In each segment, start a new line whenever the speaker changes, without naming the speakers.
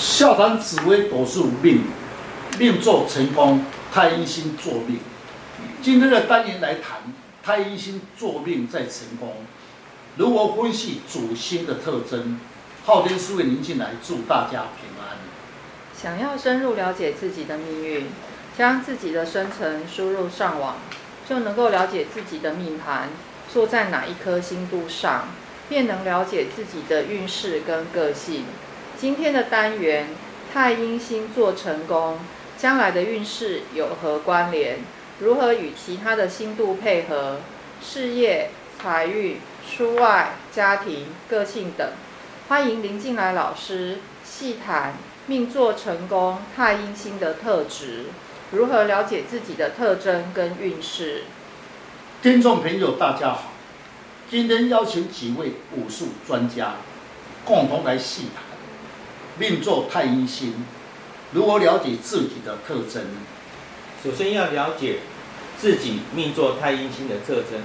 笑谈紫微斗数命，命坐成功，太阴星坐命。今天的单元来谈太阴星坐命在成功，如何分析主星的特征？昊天书院林进来祝大家平安。
想要深入了解自己的命运，将自己的生辰输入上网，就能够了解自己的命盘坐在哪一颗星度上。便能了解自己的运势跟个性。今天的单元，太阴星座成功，将来的运势有何关联？如何与其他的星度配合？事业、财运、出外、家庭、个性等。欢迎林进来老师细谈命座成功太阴星的特质，如何了解自己的特征跟运势？
听众朋友，大家好。今天邀请几位武术专家，共同来细谈命坐太阴星，如何了解自己的特征？
首先要了解自己命坐太阴星的特征。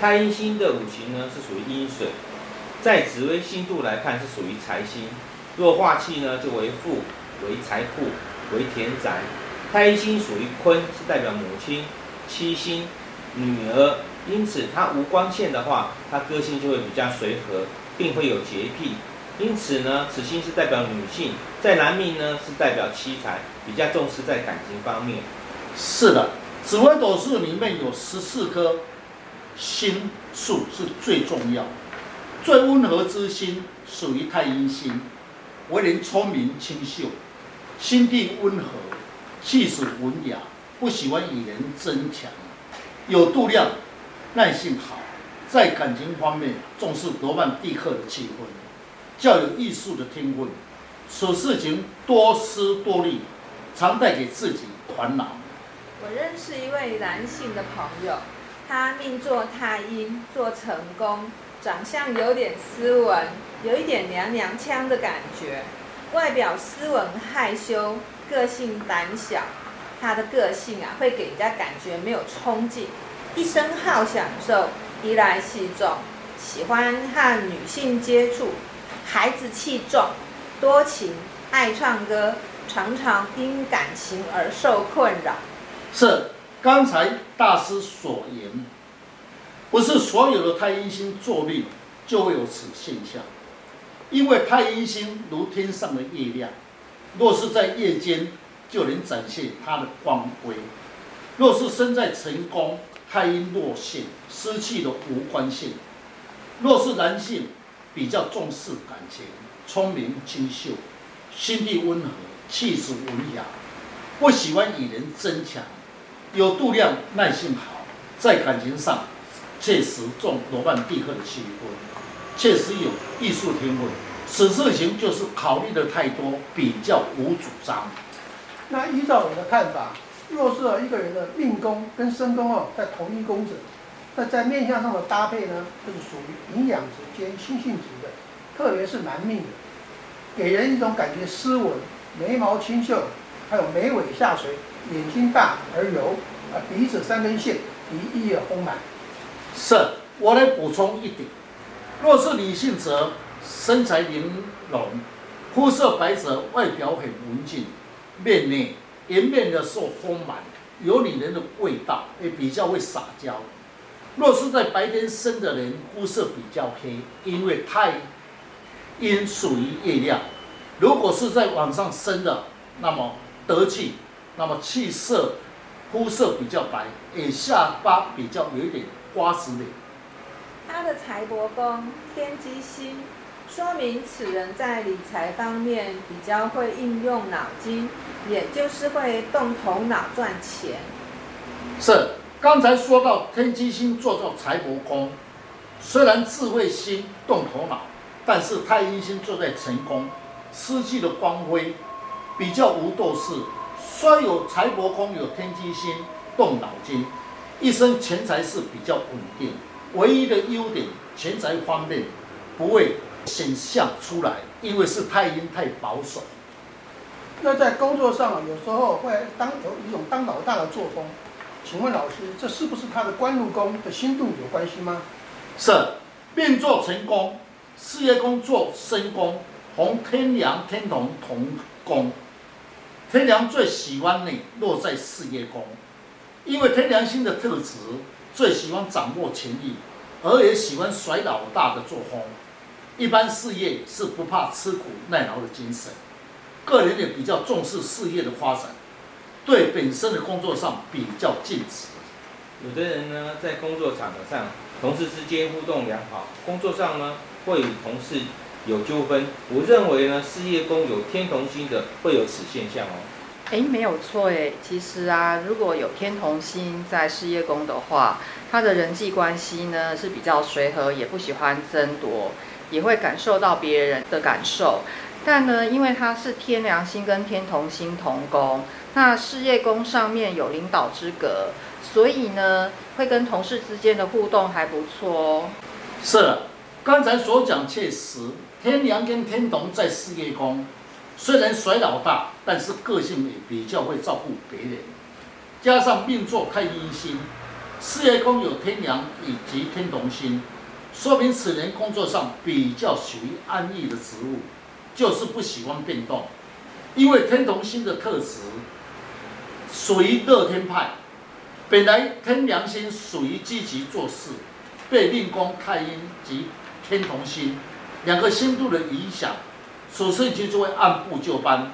太阴星的五行呢是属于阴水，在紫微星度来看是属于财星。若化气呢就为富，为财库，为田宅。太阴星属于坤，是代表母亲、妻星、女儿。因此，它无光线的话，它个性就会比较随和，并会有洁癖。因此呢，此星是代表女性，在男命呢是代表妻财，比较重视在感情方面。
是的，紫微斗数里面有十四颗星数是最重要、最温和之星，属于太阴星，为人聪明清秀，心地温和，气质文雅，不喜欢与人争强，有度量。耐性好，在感情方面重视罗曼蒂克的气氛，较有艺术的天分，处事情多思多虑，常带给自己烦恼。
我认识一位男性的朋友，他命做太阴，做成功，长相有点斯文，有一点娘娘腔的感觉，外表斯文害羞，个性胆小。他的个性啊，会给人家感觉没有冲劲。一生好享受，依赖细重，喜欢和女性接触，孩子气重，多情，爱唱歌，常常因感情而受困扰。
是刚才大师所言，不是所有的太阴星坐命就会有此现象，因为太阴星如天上的月亮，若是在夜间就能展现它的光辉，若是身在成功。太阴落陷，失去了无关性。若是男性，比较重视感情，聪明清秀，心地温和，气质文雅，不喜欢与人争强，有度量，耐性好，在感情上确实重罗曼蒂克的气氛，确实有艺术天分。此事情就是考虑的太多，比较无主张。
那依照我的看法。若是一个人的命宫跟身宫哦在同一宫者，那在面相上的搭配呢，就是属于营养值兼亲信值的，特别是男命的，给人一种感觉斯文，眉毛清秀，还有眉尾下垂，眼睛大而柔，啊鼻子三根线，鼻翼也丰满。
是，我来补充一点，若是女性则身材玲珑，肤色白泽，外表很文静，面内。颜面的时候丰满，有女人的味道，也比较会撒娇。若是在白天生的人，肤色比较黑，因为太阴属于月亮。如果是在晚上生的，那么得气，那么气色、肤色比较白，也下巴比较有一点瓜子脸。
他的财帛宫天机星。说明此人在理财方面比较会应用脑筋，也就是会动头脑赚钱。
是，刚才说到天机星坐到财帛宫，虽然智慧星动头脑，但是太阴星坐在辰宫，失去了光辉，比较无斗志。虽有财帛宫有天机星动脑筋，一生钱财是比较稳定，唯一的优点钱财方面不会。显象出来，因为是太阴太保守。
那在工作上，有时候会当有一种当老大的作风。请问老师，这是不是他的官禄宫的星度有关系吗？
是，命做成功，事业宫坐申宫，同天梁天同同宫。天梁最喜欢你落在事业宫，因为天梁星的特质最喜欢掌握权力，而也喜欢甩老大的作风。一般事业是不怕吃苦耐劳的精神，个人也比较重视事业的发展，对本身的工作上比较尽职。
有的人呢，在工作场合上，同事之间互动良好，工作上呢会与同事有纠纷。我认为呢，事业宫有天同星的会有此现象哦。
哎，没有错哎，其实啊，如果有天同星在事业宫的话，他的人际关系呢是比较随和，也不喜欢争夺。也会感受到别人的感受，但呢，因为他是天梁星跟天同星同宫，那事业宫上面有领导之格，所以呢，会跟同事之间的互动还不错哦。
是，刚才所讲确实，天梁跟天同在事业宫，虽然甩老大，但是个性也比较会照顾别人，加上命座太阴星，事业宫有天梁以及天同星。说明此人工作上比较属于安逸的职务，就是不喜欢变动。因为天同星的特质属于乐天派，本来天梁星属于积极做事，被命宫太阴及天同星两个星度的影响，处事情就会按部就班。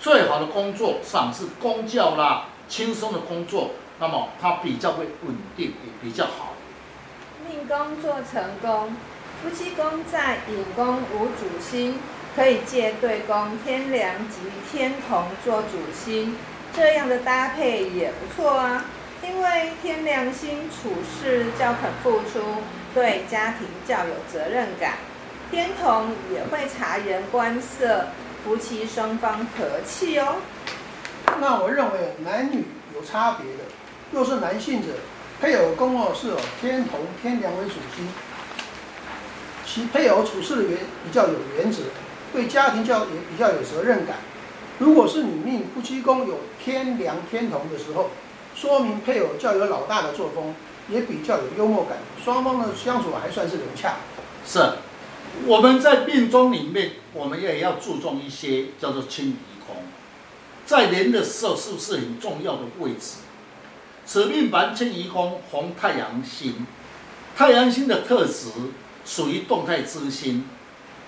最好的工作上是公教啦，轻松的工作，那么它比较会稳定，也比较好。
命宫做成功，夫妻宫在寅宫无主星，可以借对宫天梁及天同做主星，这样的搭配也不错啊。因为天梁星处事较肯付出，对家庭较有责任感，天同也会察言观色，夫妻双方和气哦。
那我认为男女有差别的，若是男性者。配偶宫哦是天同天梁为主星，其配偶处事的原比较有原则，对家庭较也比较有责任感。如果是女命夫妻宫有天梁天同的时候，说明配偶较有老大的作风，也比较有幽默感，双方的相处还算是融洽。
是，我们在命中里面，我们也要注重一些叫做迁移宫，在年的时候是不是很重要的位置？此命盘迁移宫红太阳星，太阳星的特质属于动态之星，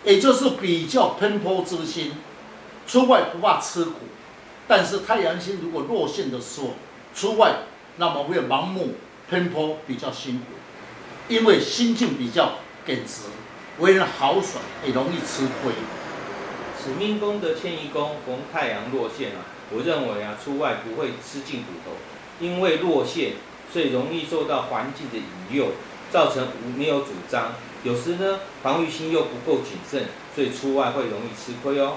也就是比较奔波之心，出外不怕吃苦，但是太阳星如果落陷的时候，出外那么会盲目奔波，比较辛苦，因为心境比较耿直，为人豪爽，也容易吃亏。
此命宫的迁移宫逢太阳落陷啊，我认为啊，出外不会吃尽苦头。因为落陷，所以容易受到环境的引诱，造成没有主张。有时呢，防御心又不够谨慎，所以出外会容易吃亏哦。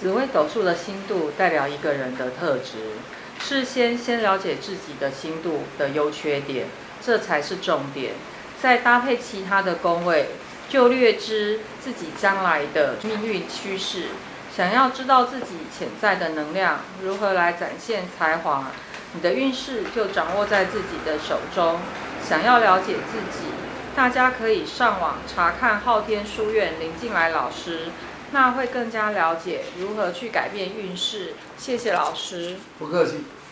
紫微斗数的星度代表一个人的特质，事先先了解自己的星度的优缺点，这才是重点。再搭配其他的宫位，就略知自己将来的命运趋势。想要知道自己潜在的能量如何来展现才华。你的运势就掌握在自己的手中。想要了解自己，大家可以上网查看昊天书院林静来老师，那会更加了解如何去改变运势。谢谢老师，
不客气。